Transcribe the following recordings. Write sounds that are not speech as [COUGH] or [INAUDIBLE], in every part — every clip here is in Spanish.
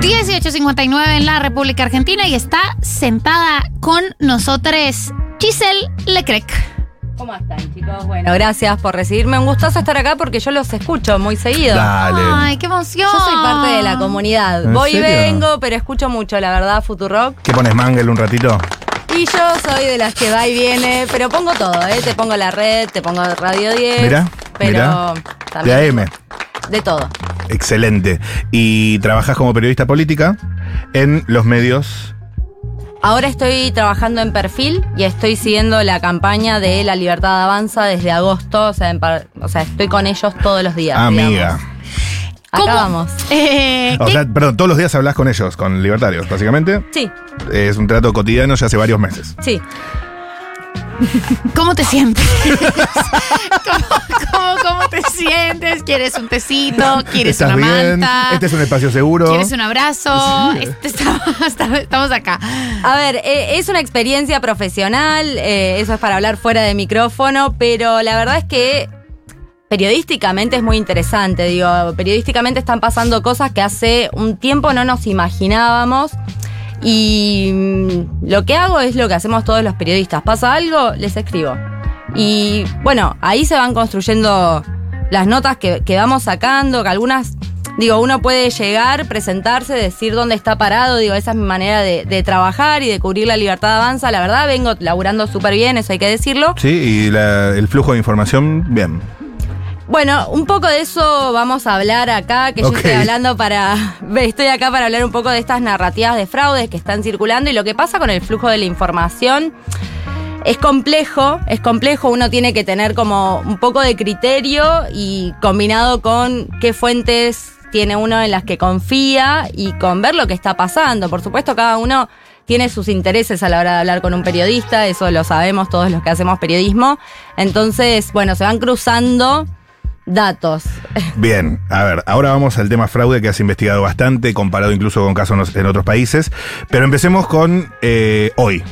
1859 en la República Argentina y está sentada con nosotros Giselle Lecrec. ¿Cómo están, chicos? Bueno, gracias por recibirme. Un gustazo estar acá porque yo los escucho muy seguido. Dale. Ay, qué emoción. Yo soy parte de la comunidad. ¿En Voy y vengo, pero escucho mucho, la verdad, Futurock. ¿Qué pones Mangel un ratito? Y yo soy de las que va y viene, pero pongo todo, ¿eh? Te pongo la red, te pongo Radio 10. Mirá, pero mirá. también De AM. De todo. Excelente. Y trabajas como periodista política en los medios. Ahora estoy trabajando en perfil y estoy siguiendo la campaña de La Libertad Avanza desde agosto. O sea, en par- o sea estoy con ellos todos los días. Amiga. digamos. Acá ¿Cómo? vamos. Eh, O ¿qué- sea, perdón, todos los días hablas con ellos, con libertarios, básicamente. Sí, Es un trato cotidiano ya hace varios meses. sí. ¿Cómo te sientes? [LAUGHS] ¿Cómo, cómo, cómo te sientes? ¿Quieres un tecito? ¿Quieres ¿Estás una bien? manta? Este es un espacio seguro. ¿Quieres un abrazo? Sí. Este, estamos, estamos acá. A ver, eh, es una experiencia profesional, eh, eso es para hablar fuera de micrófono, pero la verdad es que periodísticamente es muy interesante. Digo, periodísticamente están pasando cosas que hace un tiempo no nos imaginábamos. Y mm, lo que hago es lo que hacemos todos los periodistas. Pasa algo, les escribo. Y bueno, ahí se van construyendo las notas que, que vamos sacando, que algunas, digo, uno puede llegar, presentarse, decir dónde está parado, digo, esa es mi manera de, de trabajar y de cubrir la libertad avanza. La verdad, vengo laburando súper bien, eso hay que decirlo. Sí, y la- el flujo de información, bien. Bueno, un poco de eso vamos a hablar acá, que yo estoy hablando para. Estoy acá para hablar un poco de estas narrativas de fraudes que están circulando y lo que pasa con el flujo de la información. Es complejo, es complejo, uno tiene que tener como un poco de criterio y combinado con qué fuentes tiene uno en las que confía y con ver lo que está pasando. Por supuesto, cada uno tiene sus intereses a la hora de hablar con un periodista, eso lo sabemos todos los que hacemos periodismo. Entonces, bueno, se van cruzando datos. Bien, a ver, ahora vamos al tema fraude que has investigado bastante, comparado incluso con casos en otros países. Pero empecemos con eh, hoy.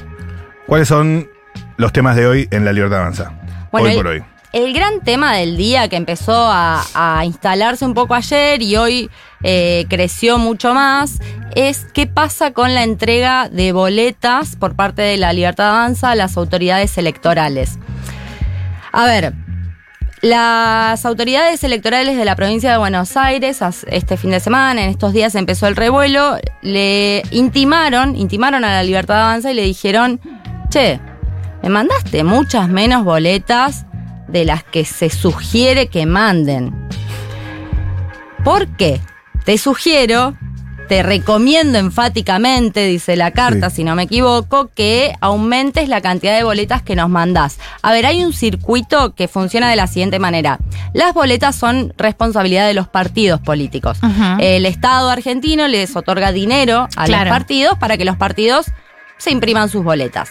¿Cuáles son los temas de hoy en La Libertad Avanza? Bueno, hoy el- por hoy. El gran tema del día que empezó a, a instalarse un poco ayer y hoy eh, creció mucho más es qué pasa con la entrega de boletas por parte de la Libertad Avanza a las autoridades electorales. A ver, las autoridades electorales de la provincia de Buenos Aires, este fin de semana, en estos días empezó el revuelo, le intimaron, intimaron a la Libertad Avanza y le dijeron, che, me mandaste muchas menos boletas de las que se sugiere que manden. ¿Por qué? Te sugiero, te recomiendo enfáticamente, dice la carta, Sí. si no me equivoco, que aumentes la cantidad de boletas que nos mandás. A ver, hay un circuito que funciona de la siguiente manera. Las boletas son responsabilidad de los partidos políticos. El Estado argentino les otorga dinero a Claro. los partidos para que los partidos se impriman sus boletas.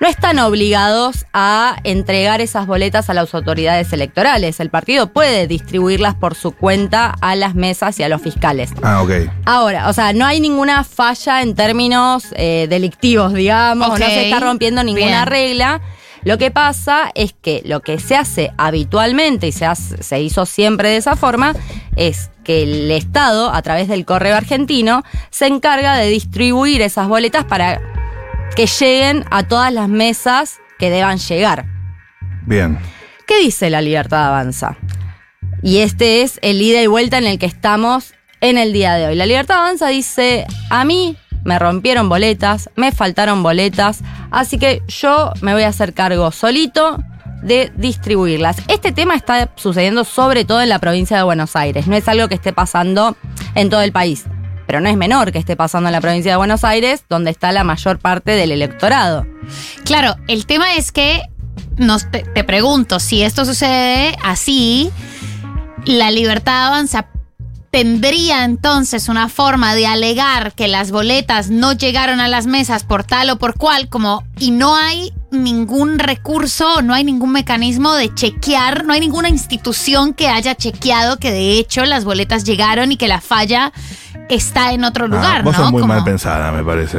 No están obligados a entregar esas boletas a las autoridades electorales. El partido puede distribuirlas por su cuenta a las mesas y a los fiscales. Ah, ok. Ahora, o sea, no hay ninguna falla en términos eh, delictivos, digamos, no se está rompiendo ninguna Bien. regla. Lo que pasa es que lo que se hace habitualmente y se, hace- se hizo siempre de esa forma es que el Estado, a través del correo argentino, se encarga de distribuir esas boletas para que lleguen a todas las mesas que deban llegar. Bien. ¿Qué dice la libertad avanza? Y este es el ida y vuelta en el que estamos en el día de hoy. La libertad avanza dice, a mí me rompieron boletas, me faltaron boletas, así que yo me voy a hacer cargo solito de distribuirlas. Este tema está sucediendo sobre todo en la provincia de Buenos Aires, no es algo que esté pasando en todo el país, pero no es menor que esté pasando en la provincia de Buenos Aires, donde está la mayor parte del electorado. Claro, el tema es que nos te, te pregunto si esto sucede así, la libertad avanza tendría entonces una forma de alegar que las boletas no llegaron a las mesas por tal o por cual, como y no hay ningún recurso, no hay ningún mecanismo de chequear, no hay ninguna institución que haya chequeado que de hecho las boletas llegaron y que la falla está en otro Ah, lugar, vos ¿no? sos muy Como- mal pensada, me parece.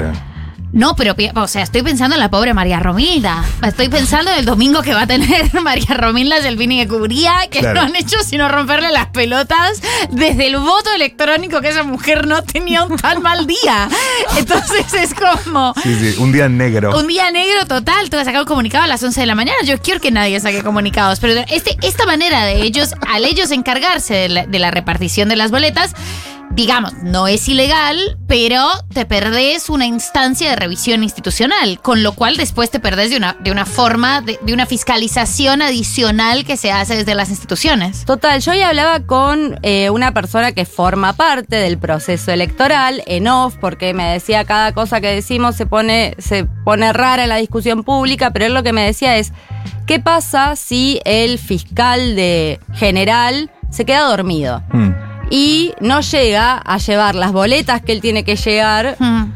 No, pero, o sea, estoy pensando en la pobre María Romilda. Estoy pensando en el domingo que va a tener [LAUGHS] María Romilda Selvini que cubría, que Claro. no han hecho sino romperle las pelotas desde el voto electrónico que esa mujer no tenía un tal mal día. Entonces es como Sí, sí, un día negro. un día negro total. Tú vas a sacar un comunicado a las 11 de la mañana. Yo quiero que nadie saque comunicados. Pero este, esta manera de ellos, al ellos encargarse de la, de la repartición de las boletas, digamos, no es ilegal, pero te perdés una instancia de revisión institucional, con lo cual después te perdés de una, de una forma, de, de una fiscalización adicional que se hace desde las instituciones. Total, yo hoy hablaba con eh, una persona que forma parte del proceso electoral en off, porque me decía cada cosa que decimos se pone, se pone rara en la discusión pública, pero él lo que me decía es, ¿qué pasa si el fiscal de general se queda dormido? Mm. Y no llega a llevar las boletas que él tiene que llegar Mm.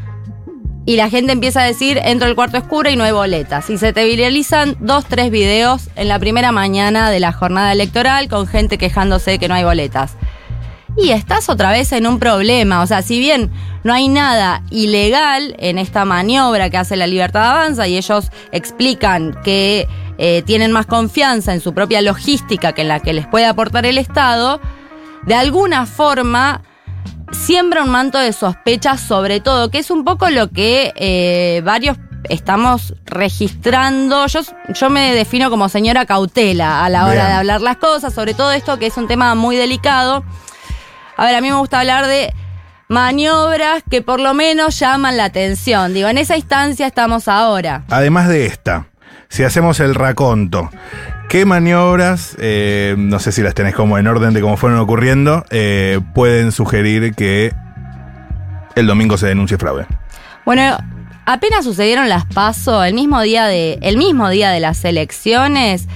y la gente empieza a decir, entro al cuarto oscuro y no hay boletas. Y se te viralizan dos, tres videos en la primera mañana de la jornada electoral con gente quejándose de que no hay boletas. Y estás otra vez en un problema. O sea, si bien no hay nada ilegal en esta maniobra que hace la Libertad Avanza y ellos explican que eh, tienen más confianza en su propia logística que en la que les puede aportar el Estado, de alguna forma siembra un manto de sospecha sobre todo, que es un poco lo que eh, varios estamos registrando. Yo, yo me defino como señora cautela a la hora Bien. de hablar las cosas, sobre todo esto que es un tema muy delicado. A ver, a mí me gusta hablar de maniobras que por lo menos llaman la atención. Digo, en esa instancia estamos ahora. Además de esta, si hacemos el raconto, ¿qué maniobras, eh, no sé si las tenés como en orden de cómo fueron ocurriendo, eh, pueden sugerir que el domingo se denuncie fraude? Bueno, apenas sucedieron las pasos, el mismo día de, el mismo día de las elecciones,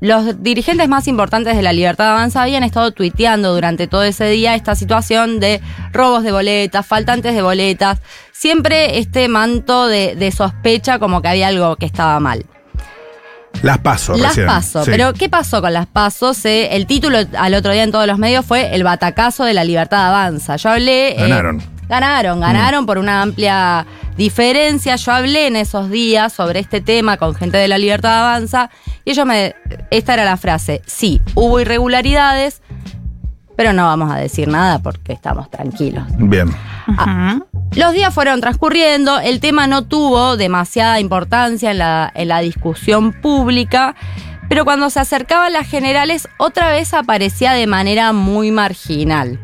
los dirigentes más importantes de la Libertad Avanza habían estado tuiteando durante todo ese día esta situación de robos de boletas, faltantes de boletas, siempre este manto de sospecha como que había algo que estaba mal. Las paso, Las recién. paso, Sí. pero ¿qué pasó con las pasos? Eh, el título al otro día en todos los medios fue El batacazo de la libertad avanza. Yo hablé. eh, Ganaron. ganaron, ganaron por una amplia diferencia. Yo hablé en esos días sobre este tema con gente de la libertad avanza y ellos me. Esta era la frase: sí, hubo irregularidades, pero no vamos a decir nada porque estamos tranquilos. Bien. Ujú. Los días fueron transcurriendo, el tema no tuvo demasiada importancia en la, en la discusión pública, pero cuando se acercaban las generales otra vez aparecía de manera muy marginal.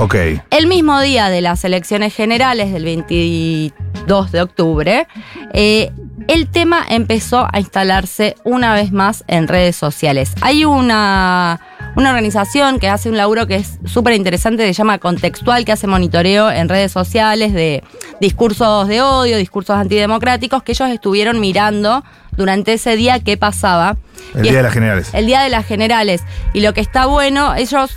Ok. El mismo día de las elecciones generales del 22 de octubre, eh, el tema empezó a instalarse una vez más en redes sociales. Hay una, una organización que hace un laburo que es súper interesante, se llama Contextual, que hace monitoreo en redes sociales de discursos de odio, discursos antidemocráticos, que ellos estuvieron mirando durante ese día qué pasaba. El Y día de las generales. el día de las generales. Y lo que está bueno, ellos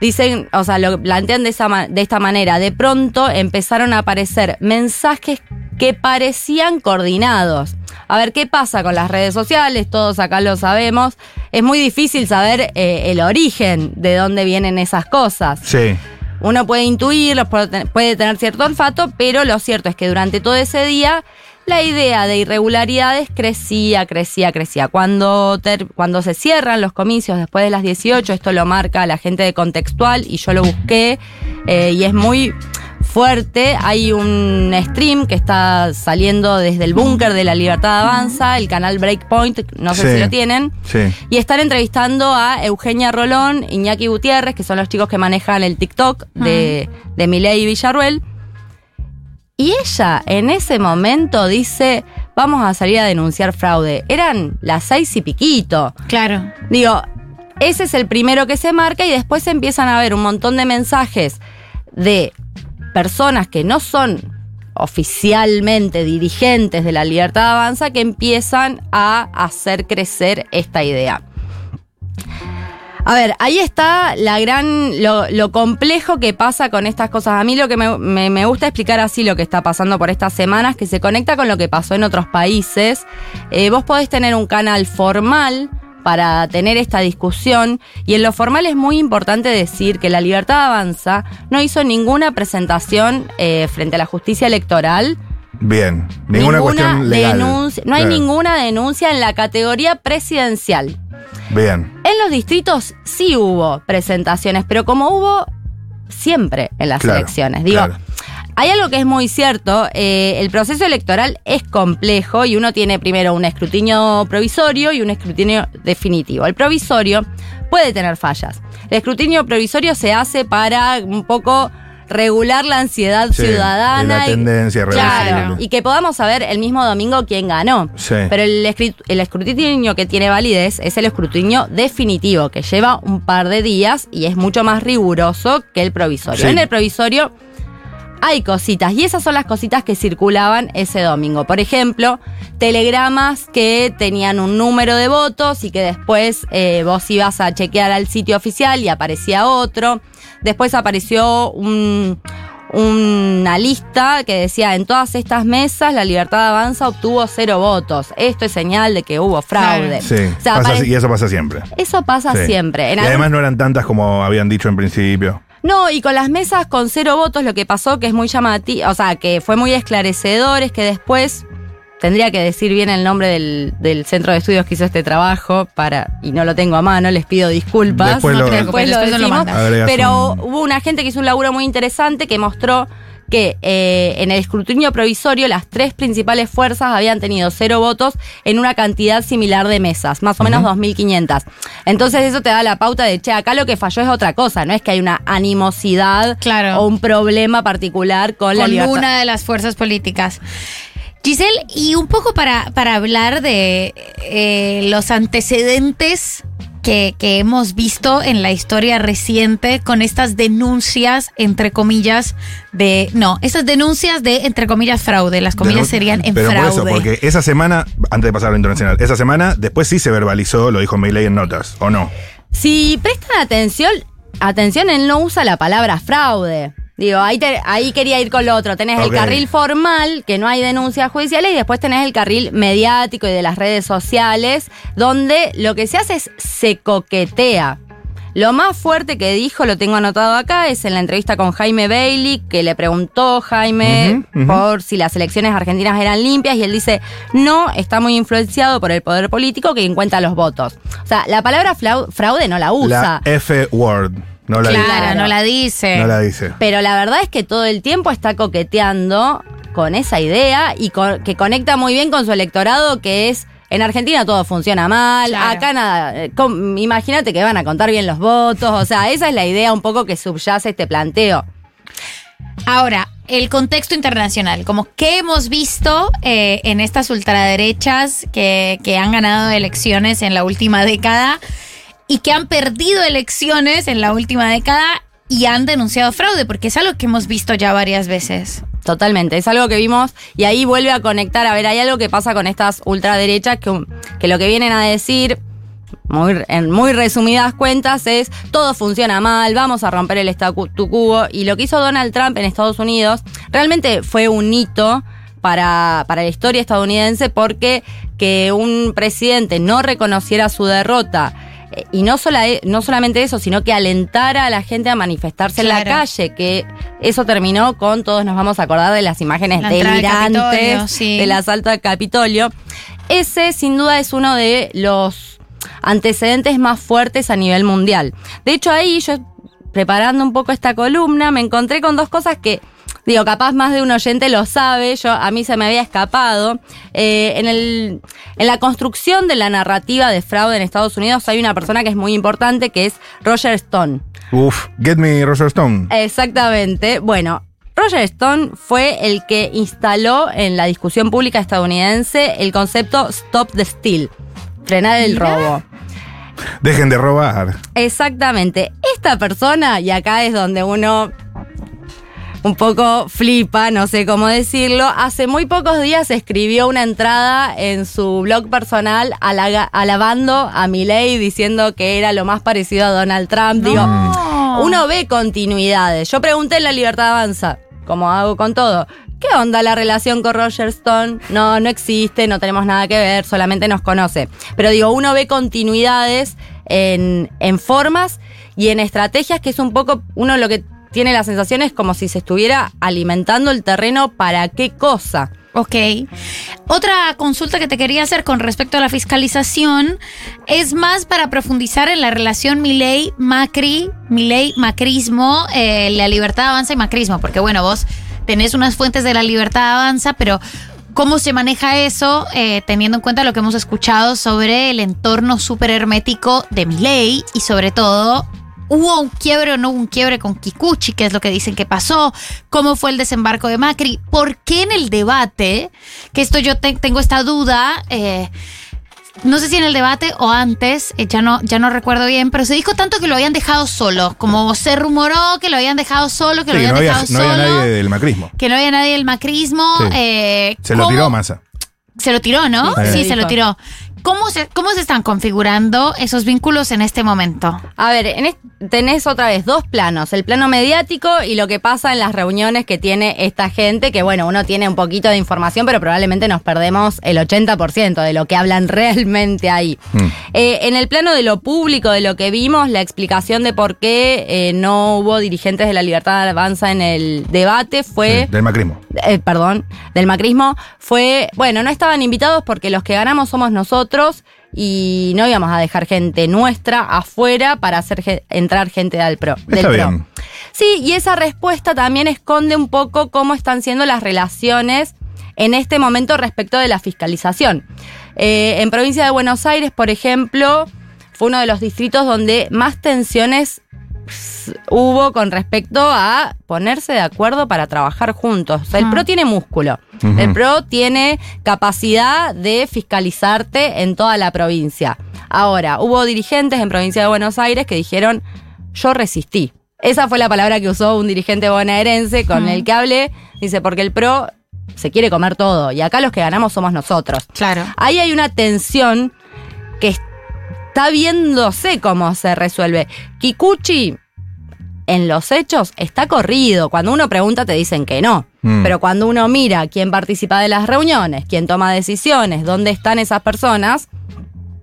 dicen, o sea, lo plantean de, esa, de esta manera. De pronto empezaron a aparecer mensajes que parecían coordinados. A ver, ¿qué pasa con las redes sociales? Todos acá lo sabemos. Es muy difícil saber eh, el origen de dónde vienen esas cosas. Sí. Uno puede intuirlos, puede ten- puede tener cierto olfato, pero lo cierto es que durante todo ese día la idea de irregularidades crecía, crecía, crecía. Cuando, ter- cuando se cierran los comicios después de las 18, esto lo marca la gente de Contextual y yo lo busqué eh, y es muy fuerte. Hay un stream que está saliendo desde el búnker de la Libertad Avanza, el canal Breakpoint, no sé Sí. si lo tienen. Sí. Y están entrevistando a Eugenia Rolón, Iñaki Gutiérrez, que son los chicos que manejan el TikTok de, de Milei y Villarruel. Y ella en ese momento dice, vamos a salir a denunciar fraude. Eran las seis y piquito. Claro. Digo, ese es el primero que se marca y después empiezan a haber un montón de mensajes de personas que no son oficialmente dirigentes de la Libertad Avanza que empiezan a hacer crecer esta idea. A ver, ahí está la gran, lo, complejo que pasa con estas cosas. A mí lo que me gusta explicar así lo que está pasando por estas semanas, que se conecta con lo que pasó en otros países. Eh, vos podés tener un canal formal para tener esta discusión y en lo formal es muy importante decir que la Libertad Avanza no hizo ninguna presentación eh, frente a la justicia electoral Bien. Ninguna, cuestión legal. denuncia- no hay ninguna denuncia en la categoría presidencial. Bien. En los distritos sí hubo presentaciones, pero como hubo siempre en las Claro, elecciones. Digo, claro. Hay algo que es muy cierto, eh, el proceso electoral es complejo y uno tiene primero un escrutinio provisorio y un escrutinio definitivo. El provisorio puede tener fallas. El escrutinio provisorio se hace para un poco regular la ansiedad Sí, ciudadana. la y- tendencia Claro, y que podamos saber el mismo domingo quién ganó. Sí. Pero el, escrutinio que tiene validez es el escrutinio definitivo, que lleva un par de días y es mucho más riguroso que el provisorio. Sí. En el provisorio hay cositas, y esas son las cositas que circulaban ese domingo. Por ejemplo, telegramas que tenían un número de votos y que después eh, vos ibas a chequear al sitio oficial y aparecía otro. Después apareció un- una lista que decía en todas estas mesas la libertad de avanza obtuvo cero votos. Esto es señal de que hubo fraude. Sí. O sea, Pasa- apare- y eso pasa siempre. eso pasa Sí. siempre. En y además no eran tantas como habían dicho en principio. No, y con las mesas con cero votos lo que pasó que es muy llamativo, o sea, que fue muy esclarecedor, es que después tendría que decir bien el nombre del, del centro de estudios que hizo este trabajo para y no lo tengo a mano, les pido disculpas. Después No lo- te preocupes, Después lo después nos lo decimos, pero un- hubo una gente que hizo un laburo muy interesante que mostró que eh, en el escrutinio provisorio las tres principales fuerzas habían tenido cero votos en una cantidad similar de mesas, más o menos 2.500. Entonces eso te da la pauta de, che, acá lo que falló es otra cosa, no es que hay una animosidad Claro. o un problema particular con, la con libertad. una de las fuerzas políticas. Giselle, y un poco para, para hablar de eh, los antecedentes que, que hemos visto en la historia reciente con estas denuncias, entre comillas, de... No, estas denuncias de, entre comillas, fraude. Las comillas serían en Pero fraude. por eso, porque esa semana, antes de pasar a lo internacional, esa semana después sí se verbalizó, lo dijo Milei en notas, ¿o no? Si prestan atención, atención, él no usa la palabra fraude. Digo, ahí, te- ahí quería ir con lo otro. Tenés el carril formal, que no hay denuncias judiciales, y después tenés el carril mediático y de las redes sociales, donde lo que se hace es se coquetea. Lo más fuerte que dijo, lo tengo anotado acá, es en la entrevista con Jaime Bailey, que le preguntó Jaime por si las elecciones argentinas eran limpias, y él dice, no, está muy influenciado por el poder político que encuentra los votos. O sea, la palabra fraude no la usa. La F-word, no la, Claro, Claro. no la dice. no la dice. Pero la verdad es que todo el tiempo está coqueteando con esa idea y con- que conecta muy bien con su electorado, que es. En Argentina todo funciona mal, Claro. acá nada. eh, Imagínate que van a contar bien los votos, o sea, esa es la idea un poco que subyace este planteo. Ahora, el contexto internacional, como que hemos visto eh, en estas ultraderechas que, que han ganado elecciones en la última década y que han perdido elecciones en la última década y han denunciado fraude, porque es algo que hemos visto ya varias veces. Totalmente, es algo que vimos y ahí vuelve a conectar. A ver, hay algo que pasa con estas ultraderechas que, que lo que vienen a decir, muy, en muy resumidas cuentas, es todo funciona mal, vamos a romper el statu quo. Y lo que hizo Donald Trump en Estados Unidos realmente fue un hito para, para la historia estadounidense porque que un presidente no reconociera su derrota. Y no, sola- no solamente eso, sino que alentara a la gente a manifestarse en la calle, que eso terminó con, todos nos vamos a acordar de las imágenes La delirantes sí. del asalto al Capitolio. Ese sin duda es uno de los antecedentes más fuertes a nivel mundial. De hecho ahí yo preparando un poco esta columna me encontré con dos cosas que Digo, capaz más de un oyente lo sabe, yo a mí se me había escapado. Eh, en, el, en la construcción de la narrativa de fraude en Estados Unidos hay una persona que es muy importante, que es Roger Stone. Uf, get me Roger Stone. Exactamente. Bueno, Roger Stone fue el que instaló en la discusión pública estadounidense el concepto Stop the Steal, frenar el robo. Dejen de robar. Exactamente. Esta persona, y acá es donde uno un poco flipa, no sé cómo decirlo, hace muy pocos días escribió una entrada en su blog personal alaga- alabando a Milley diciendo que era lo más parecido a Donald Trump. Digo, uno ve continuidades. Yo pregunté en La Libertad Avanza, como hago con todo, ¿qué onda la relación con Roger Stone? No, no existe, no tenemos nada que ver, solamente nos conoce. Pero digo, uno ve continuidades en, en formas y en estrategias que es un poco, uno lo que tiene la sensación es como si se estuviera alimentando el terreno para qué cosa. Ok. Otra consulta que te quería hacer con respecto a la fiscalización es más para profundizar en la relación Milei-Macri, Milei-Macrismo, eh, la libertad avanza y Macrismo, porque bueno, vos tenés unas fuentes de la libertad avanza, pero ¿cómo se maneja eso eh, teniendo en cuenta lo que hemos escuchado sobre el entorno súper hermético de Milei y sobre todo ¿Hubo un quiebre o no hubo un quiebre con Kikuchi? ¿Qué es lo que dicen que pasó? ¿Cómo fue el desembarco de Macri? ¿Por qué en el debate, que esto yo te- tengo esta duda, eh, no sé si en el debate o antes, eh, ya, no, ya no recuerdo bien, pero se dijo tanto que lo habían dejado solo, como se rumoró que lo habían dejado solo, que Sí, lo que habían no había, dejado no había solo. nadie del macrismo. Que no había nadie del macrismo. Sí. eh, Se lo ¿cómo- tiró Massa. Se lo tiró, ¿no? Sí. Sí, Sí. se lo tiró. ¿Cómo se, ¿Cómo se están configurando esos vínculos en este momento? A ver, en tenés otra vez dos planos, el plano mediático y lo que pasa en las reuniones que tiene esta gente, que bueno, uno tiene un poquito de información, pero probablemente nos perdemos el 80% de lo que hablan [LAUGHS] realmente ahí. Mm. Eh, en el plano de lo público, de lo que vimos, la explicación de por qué eh, no hubo dirigentes de la libertad de avanza en el debate fue... Sí, del macrismo. eh, perdón, del macrismo, fue, bueno, no estaban invitados porque los que ganamos somos nosotros y no íbamos a dejar gente nuestra afuera para hacer entrar gente del PRO. del Está PRO. bien. Sí, y esa respuesta también esconde un poco cómo están siendo las relaciones en este momento respecto de la fiscalización. Eh, en provincia de Buenos Aires, por ejemplo, fue uno de los distritos donde más tensiones hubo con respecto a ponerse de acuerdo para trabajar juntos. O sea, el Ah. PRO tiene músculo. El PRO tiene capacidad de fiscalizarte en toda la provincia. Ahora, hubo dirigentes en provincia de Buenos Aires que dijeron, yo resistí. Esa fue la palabra que usó un dirigente bonaerense con Mm. el que hablé. Dice, porque el PRO se quiere comer todo y acá los que ganamos somos nosotros. Claro. Ahí hay una tensión que está viéndose cómo se resuelve. Kikuchi, en los hechos, está corrido. Cuando uno pregunta te dicen que no. Mm. Pero cuando uno mira quién participa de las reuniones, quién toma decisiones, dónde están esas personas,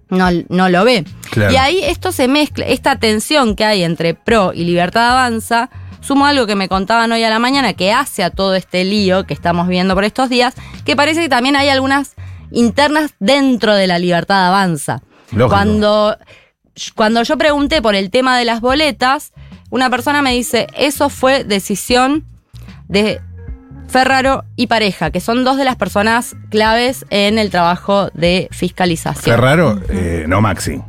no, no lo ve. Claro. Y ahí esto se mezcla, esta tensión que hay entre PRO y Libertad Avanza, sumo algo que me contaban hoy a la mañana que hace a todo este lío que estamos viendo por estos días, que parece que también hay algunas internas dentro de la Libertad Avanza. Lógico. Cuando, cuando yo pregunté por el tema de las boletas, una persona me dice, eso fue decisión de Ferraro y Pareja, que son dos de las personas claves en el trabajo de fiscalización. Ferraro, eh, no Maxi.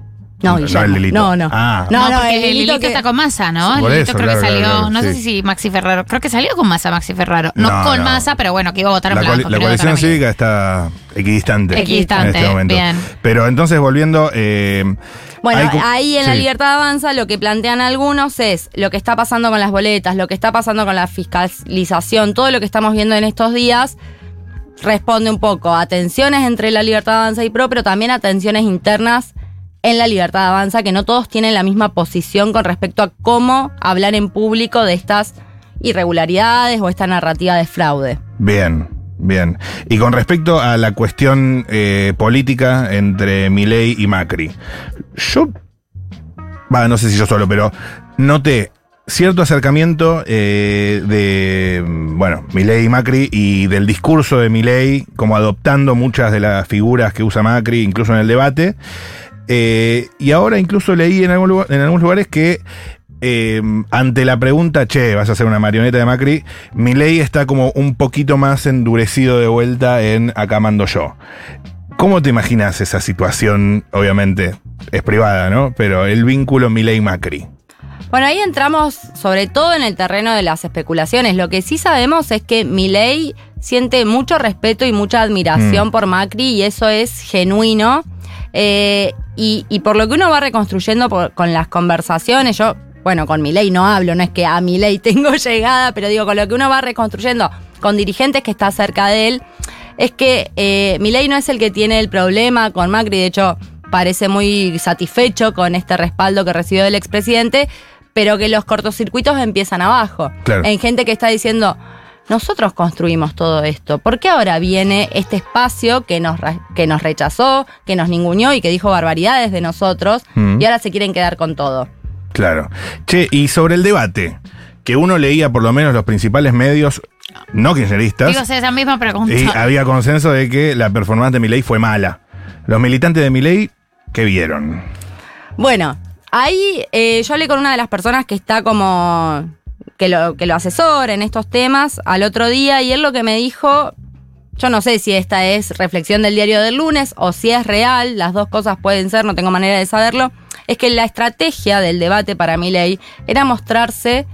No, Guillermo. el Lilito. No, no. Ah, No, No, porque el el que- está con masa, ¿no? Por el Lilito eso, creo claro, que salió, claro, claro, no sé sí. si Maxi Ferraro, creo que salió con masa Maxi Ferraro, no, No, con no. masa, pero bueno, que iba a votar en la, blanco. coali- la coalición en blanco. cívica está equidistante, Equidistante, en este momento. bien. Pero entonces, volviendo. eh, Bueno, hay ahí en la sí. libertad avanza lo que plantean algunos es lo que está pasando con las boletas, lo que está pasando con la fiscalización, todo lo que estamos viendo en estos días responde un poco a tensiones entre la libertad avanza y PRO, pero también a tensiones internas en la libertad avanza, que no todos tienen la misma posición con respecto a cómo hablar en público de estas irregularidades o esta narrativa de fraude. Bien, bien. Y con respecto a la cuestión eh, política entre Milei y Macri, yo, va, no sé si yo solo, pero noté cierto acercamiento eh, de, bueno, Milei y Macri y del discurso de Milei, como adoptando muchas de las figuras que usa Macri, incluso en el debate. Eh, y ahora incluso leí en, algún lugar- en algunos lugares que eh, ante la pregunta, che, vas a ser una marioneta de Macri, Milei está como un poquito más endurecido de vuelta en acá mando yo. ¿Cómo te imaginas esa situación? Obviamente es privada, ¿no? Pero el vínculo Milei-Macri. Bueno, ahí entramos sobre todo en el terreno de las especulaciones. Lo que sí sabemos es que Milei siente mucho respeto y mucha admiración Mm. por Macri y eso es genuino. Eh, y, y por lo que uno va reconstruyendo por- con las conversaciones, yo, bueno, con Milei no hablo, no es que a Milei [LAUGHS] tengo llegada, pero digo, con lo que uno va reconstruyendo con dirigentes que está cerca de él, es que eh, Milei no es el que tiene el problema con Macri, de hecho parece muy satisfecho con este respaldo que recibió del expresidente, pero que los cortocircuitos empiezan abajo. Claro. En gente que está diciendo, nosotros construimos todo esto, ¿por qué ahora viene este espacio que nos, que nos rechazó, que nos ninguneó y que dijo barbaridades de nosotros Mm. y ahora se quieren quedar con todo? Claro. Che, y sobre el debate, que uno leía por lo menos los principales medios, no kirchneristas. Digo, esa misma pregunta. Y había consenso de que la performance de Milei fue mala. Los militantes de Milei, ¿qué vieron? Bueno, ahí eh, yo hablé con una de las personas que está como. Que lo, que lo asesora en estos temas al otro día y él lo que me dijo. Yo no sé si esta es reflexión del diario del lunes o si es real, las dos cosas pueden ser, no tengo manera de saberlo. Es que la estrategia del debate para Milei era mostrarse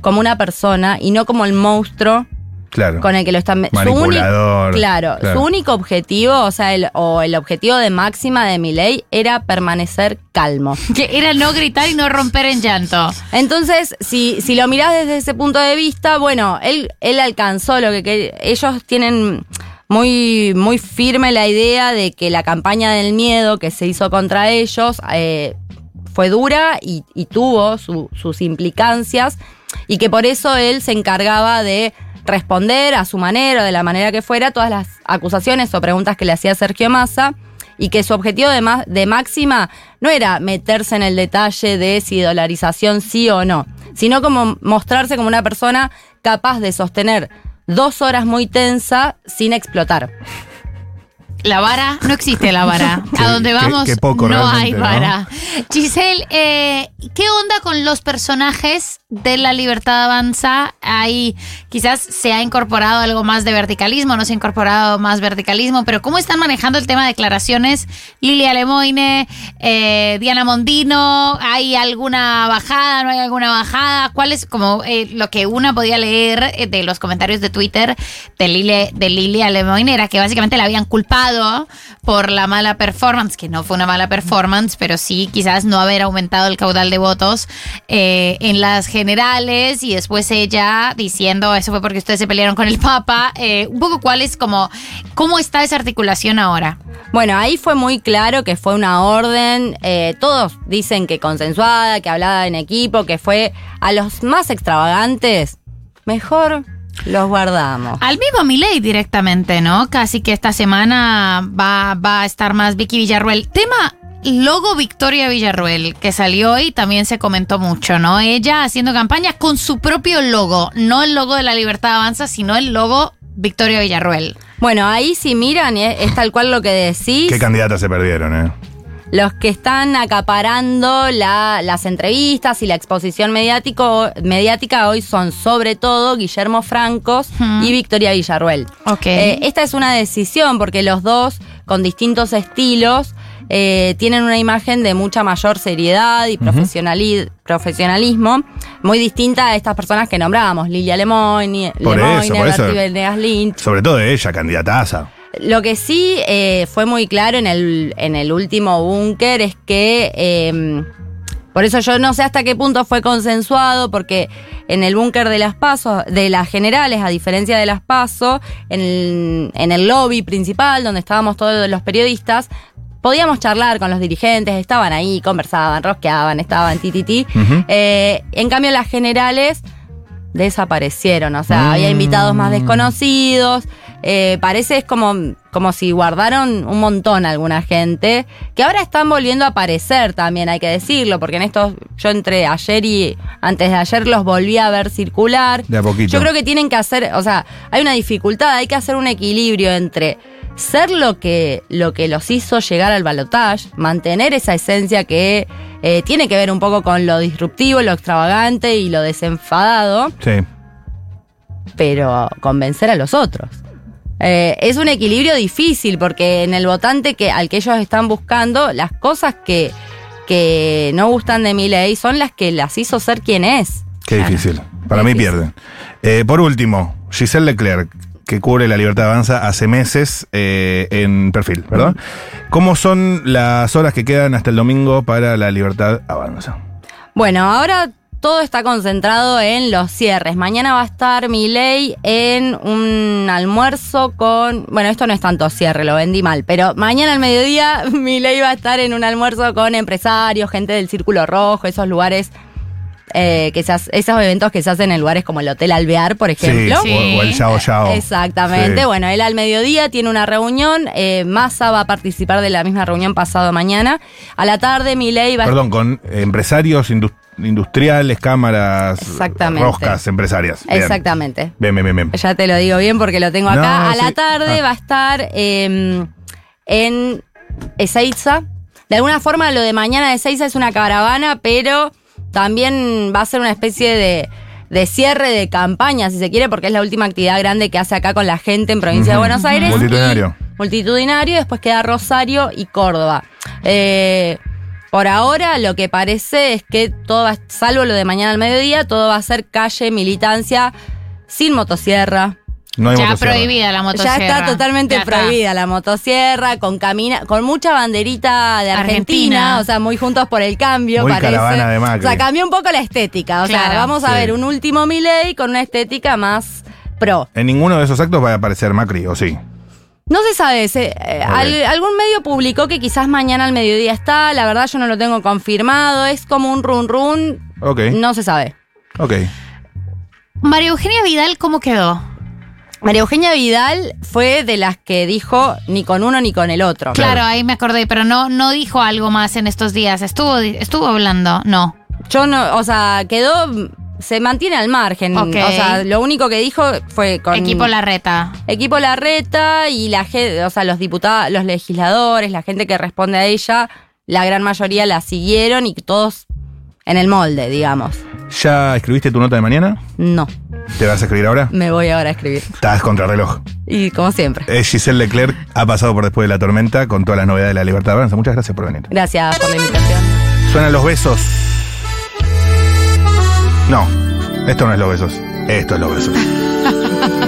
como una persona y no como el monstruo Claro. con el que lo están su claro, claro. su único objetivo, o sea, el, o el objetivo de máxima de Milei era permanecer calmo. [LAUGHS] Que era no gritar y no romper en llanto. Entonces, si, si lo mirás desde ese punto de vista, bueno, él, él alcanzó lo que, que ellos tienen muy, muy firme la idea de que la campaña del miedo que se hizo contra ellos eh, fue dura y, y tuvo su- sus implicancias y que por eso él se encargaba de responder a su manera, de la manera que fuera, todas las acusaciones o preguntas que le hacía Sergio Massa y que su objetivo de, de máxima no era meterse en el detalle de si dolarización sí o no, sino como mostrarse como una persona capaz de sostener dos horas muy tensa sin explotar. La vara, no existe la vara. [LAUGHS] A donde vamos qué poco no hay ¿no? vara. Giselle, eh, ¿qué onda con los personajes de la libertad avanza? Hay, quizás se ha incorporado algo más de verticalismo, no se ha incorporado más verticalismo, pero ¿cómo están manejando el tema de declaraciones? Lilia Lemoine, eh, Diana Mondino, ¿hay alguna bajada? ¿No hay alguna bajada? ¿Cuál es como eh, lo que una podía leer de los comentarios de Twitter de, Lile, de Lilia Lemoine? Era que básicamente la habían culpado por la mala performance, que no fue una mala performance, pero sí quizás no haber aumentado el caudal de votos eh, en las generales y después ella diciendo eso fue porque ustedes se pelearon con el Papa. Eh, un poco cuál es como, ¿cómo está esa articulación ahora? Bueno, ahí fue muy claro que fue una orden, eh, todos dicen que consensuada, que hablada en equipo, que fue a los más extravagantes, mejor los guardamos. Al mismo Milei directamente, ¿no? Casi que esta semana va, va a estar más Vicky Villarruel. Tema logo Victoria Villarruel, que salió y también se comentó mucho, ¿no? Ella haciendo campaña con su propio logo, no el logo de la Libertad Avanza, sino el logo Victoria Villarruel. Bueno, ahí si miran, eh, es tal cual lo que decís. ¿Qué candidatas se perdieron, eh? Los que están acaparando la- las entrevistas y la exposición mediático, mediática hoy son sobre todo Guillermo Francos y Victoria Villarruel. Ok. Eh, esta es una decisión porque los dos, con distintos estilos, eh, tienen una imagen de mucha mayor seriedad y profesionali- profesionalismo, muy distinta a estas personas que nombrábamos, Lilia Lemoyne, Lemoyne, Lynch. Sobre todo ella, candidataza. Lo que sí eh, fue muy claro en el, en el último búnker es que, eh, por eso yo no sé hasta qué punto fue consensuado, porque en el búnker de las pasos, de las generales, a diferencia de las pasos, en el, en el lobby principal, donde estábamos todos los periodistas, podíamos charlar con los dirigentes, estaban ahí, conversaban, rosqueaban, estaban tititi. Ujú. Eh, en cambio, las generales desaparecieron, o sea, Mm. había invitados más desconocidos. Eh, parece es como, como si guardaron un montón alguna gente, que ahora están volviendo a aparecer también, hay que decirlo, porque en estos, yo entre ayer y antes de ayer los volví a ver circular. De a poquito. Yo creo que tienen que hacer, o sea, hay una dificultad, hay que hacer un equilibrio entre ser lo que, lo que los hizo llegar al balotage, mantener esa esencia que eh, tiene que ver un poco con lo disruptivo, lo extravagante y lo desenfadado, Sí. pero convencer a los otros. Eh, es un equilibrio difícil porque en el votante que, al que ellos están buscando, las cosas que, que no gustan de mi ley son las que las hizo ser quien es. Qué Claro. difícil. Para mí Difícil. pierden. Eh, por último, Giselle Leclerc, que cubre la libertad avanza hace meses eh, en perfil, ¿verdad? ¿Cómo son las horas que quedan hasta el domingo para la libertad avanza? Bueno, ahora todo está concentrado en los cierres. Mañana va a estar Milei en un almuerzo con. Bueno, esto no es tanto cierre, lo vendí mal. Pero mañana al mediodía [LAUGHS] Milei va a estar en un almuerzo con empresarios, gente del Círculo Rojo, esos lugares. eh, que se hace- esos eventos que se hacen en lugares como el Hotel Alvear, por ejemplo. Sí, o, o el Yao Yao. Exactamente. Sí. Bueno, él al mediodía tiene una reunión. Eh, Massa va a participar de la misma reunión pasado mañana. A la tarde, Milei va a Perdón, con empresarios indus- industriales, cámaras, roscas empresarias. Bien. Exactamente. Bien, bien, bien, bien. Ya te lo digo bien porque lo tengo No, acá. a la tarde Ah. va a estar eh, en Ezeiza. De alguna forma lo de mañana de Ezeiza es una caravana, pero también va a ser una especie de, de cierre de campaña, si se quiere, porque es la última actividad grande que hace acá con la gente en provincia de. Buenos Aires. Multitudinario. Y- multitudinario, después queda Rosario y Córdoba. Eh, por ahora lo que parece es que todo, va- salvo lo de mañana al mediodía, todo va a ser calle, militancia, sin motosierra. No hay Ya motosierra. prohibida la motosierra. Ya está totalmente Ya está. prohibida la motosierra, con camina, con mucha banderita de Argentina, Argentina. o sea, muy juntos por el cambio, Muy parece. caravana de Macri. O sea, cambió un poco la estética. O sea, vamos a Sí. ver un último Milei con una estética más pro. En ninguno de esos actos va a aparecer Macri, ¿o sí? No se sabe, se- eh, al- algún medio publicó que quizás mañana al mediodía está, la verdad yo no lo tengo confirmado, es como un run run, Ok. no se sabe. Ok. María Eugenia Vidal, ¿cómo quedó? María Eugenia Vidal fue de las que dijo ni con uno ni con el otro. Claro, Claro. ahí me acordé, pero no, no dijo algo más en estos días. Estuvo, estuvo hablando, no. Yo no, o sea, quedó, se mantiene al margen. Ok. O sea, lo único que dijo fue con Equipo Larreta. Equipo Larreta y la gente, o sea, los diputados, los legisladores, la gente que responde a ella, la gran mayoría la siguieron y todos en el molde, digamos. ¿Ya escribiste tu nota de mañana? No, ¿Te vas a escribir ahora? me voy ahora a escribir. Estás contra reloj. Y como siempre. Eh, Giselle Leclerc ha pasado por después de la tormenta con todas las novedades de la libertad de prensa. Muchas gracias por venir. Gracias por la invitación. Suenan los besos. No, esto no es los besos. Esto es los besos. [LAUGHS]